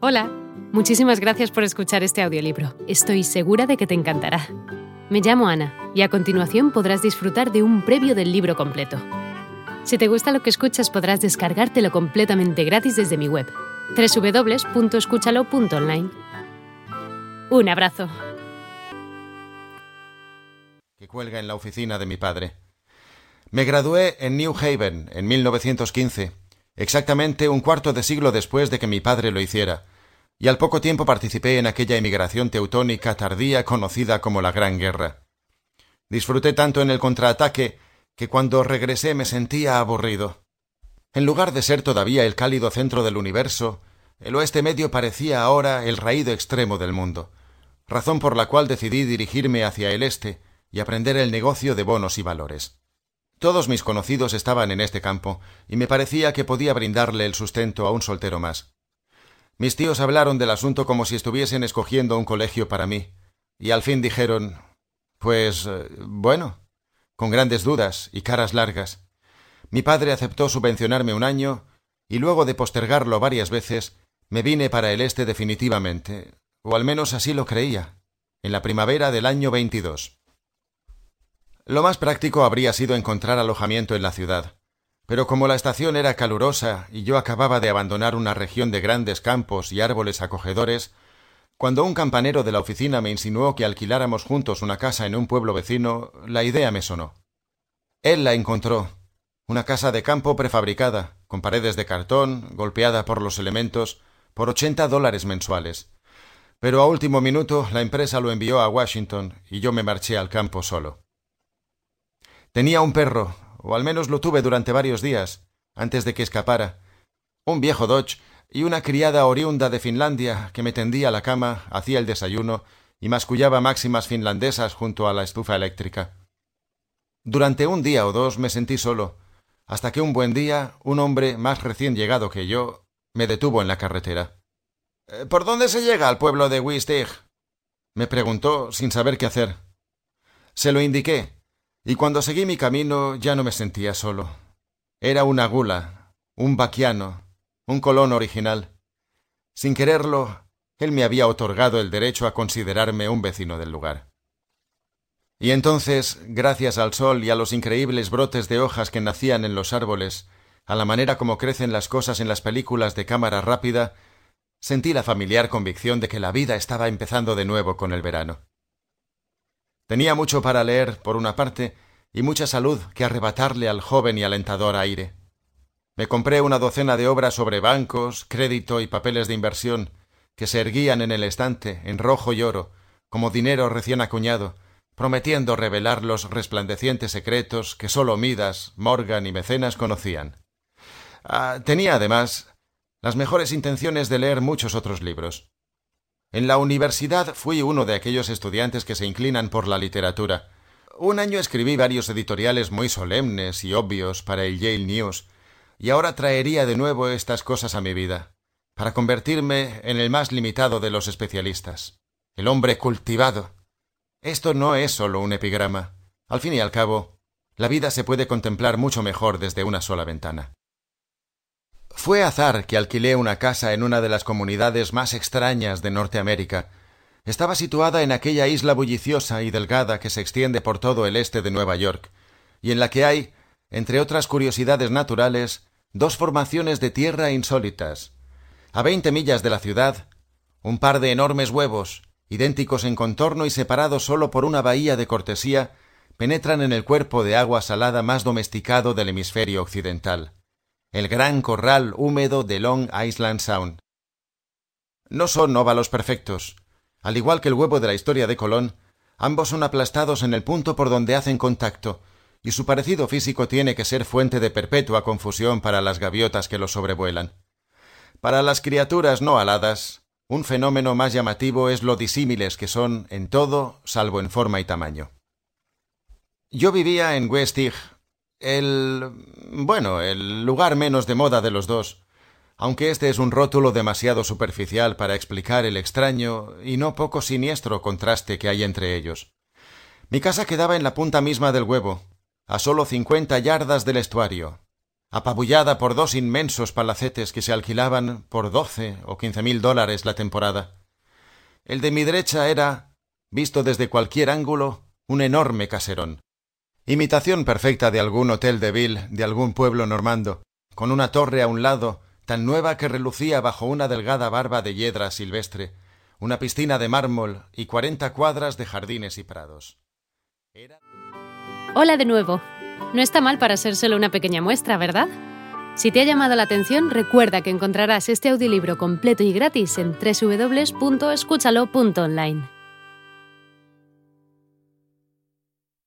Hola, muchísimas gracias por escuchar este audiolibro. Estoy segura de que te encantará. Me llamo Ana y a continuación podrás disfrutar de un previo del libro completo. Si te gusta lo que escuchas podrás descargártelo completamente gratis desde mi web, www.escúchalo.online. Un abrazo. Que cuelga en la oficina de mi padre. Me gradué en New Haven en 1915 exactamente un cuarto de siglo después de que mi padre lo hiciera, y al poco tiempo participé en aquella emigración teutónica tardía conocida como la Gran Guerra. Disfruté tanto en el contraataque que cuando regresé me sentía aburrido. En lugar de ser todavía el cálido centro del universo, el oeste medio parecía ahora el raído extremo del mundo, razón por la cual decidí dirigirme hacia el este y aprender el negocio de bonos y valores. Todos mis conocidos estaban en este campo, y me parecía que podía brindarle el sustento a un soltero más. Mis tíos hablaron del asunto como si estuviesen escogiendo un colegio para mí, y al fin dijeron Pues eh, bueno, con grandes dudas y caras largas. Mi padre aceptó subvencionarme un año, y luego de postergarlo varias veces, me vine para el este definitivamente, o al menos así lo creía, en la primavera del año veintidós. Lo más práctico habría sido encontrar alojamiento en la ciudad. Pero como la estación era calurosa y yo acababa de abandonar una región de grandes campos y árboles acogedores, cuando un campanero de la oficina me insinuó que alquiláramos juntos una casa en un pueblo vecino, la idea me sonó. Él la encontró, una casa de campo prefabricada, con paredes de cartón, golpeada por los elementos, por ochenta dólares mensuales. Pero a último minuto la empresa lo envió a Washington y yo me marché al campo solo. Tenía un perro, o al menos lo tuve durante varios días, antes de que escapara, un viejo Dodge y una criada oriunda de Finlandia que me tendía la cama, hacía el desayuno y mascullaba máximas finlandesas junto a la estufa eléctrica. Durante un día o dos me sentí solo, hasta que un buen día un hombre más recién llegado que yo me detuvo en la carretera. Eh, ¿Por dónde se llega al pueblo de Wistig? me preguntó sin saber qué hacer. Se lo indiqué, y cuando seguí mi camino ya no me sentía solo. Era una gula, un vaquiano, un colón original. Sin quererlo, él me había otorgado el derecho a considerarme un vecino del lugar. Y entonces, gracias al sol y a los increíbles brotes de hojas que nacían en los árboles, a la manera como crecen las cosas en las películas de cámara rápida, sentí la familiar convicción de que la vida estaba empezando de nuevo con el verano. Tenía mucho para leer, por una parte, y mucha salud que arrebatarle al joven y alentador aire. Me compré una docena de obras sobre bancos, crédito y papeles de inversión, que se erguían en el estante, en rojo y oro, como dinero recién acuñado, prometiendo revelar los resplandecientes secretos que sólo Midas, Morgan y Mecenas conocían. Ah, tenía, además, las mejores intenciones de leer muchos otros libros. En la universidad fui uno de aquellos estudiantes que se inclinan por la literatura. Un año escribí varios editoriales muy solemnes y obvios para el Yale News, y ahora traería de nuevo estas cosas a mi vida, para convertirme en el más limitado de los especialistas, el hombre cultivado. Esto no es solo un epigrama. Al fin y al cabo, la vida se puede contemplar mucho mejor desde una sola ventana. Fue azar que alquilé una casa en una de las comunidades más extrañas de Norteamérica. Estaba situada en aquella isla bulliciosa y delgada que se extiende por todo el este de Nueva York, y en la que hay, entre otras curiosidades naturales, dos formaciones de tierra insólitas. A veinte millas de la ciudad, un par de enormes huevos, idénticos en contorno y separados solo por una bahía de cortesía, penetran en el cuerpo de agua salada más domesticado del hemisferio occidental el gran corral húmedo de Long Island Sound. No son óvalos perfectos. Al igual que el huevo de la historia de Colón, ambos son aplastados en el punto por donde hacen contacto, y su parecido físico tiene que ser fuente de perpetua confusión para las gaviotas que los sobrevuelan. Para las criaturas no aladas, un fenómeno más llamativo es lo disímiles que son en todo, salvo en forma y tamaño. Yo vivía en West el. bueno, el lugar menos de moda de los dos, aunque este es un rótulo demasiado superficial para explicar el extraño y no poco siniestro contraste que hay entre ellos. Mi casa quedaba en la punta misma del huevo, a solo cincuenta yardas del estuario. apabullada por dos inmensos palacetes que se alquilaban por doce o quince mil dólares la temporada. El de mi derecha era, visto desde cualquier ángulo, un enorme caserón. Imitación perfecta de algún hotel de ville de algún pueblo normando, con una torre a un lado, tan nueva que relucía bajo una delgada barba de hiedra silvestre, una piscina de mármol y cuarenta cuadras de jardines y prados. Hola de nuevo. No está mal para ser solo una pequeña muestra, ¿verdad? Si te ha llamado la atención, recuerda que encontrarás este audiolibro completo y gratis en www.escúchalo.online.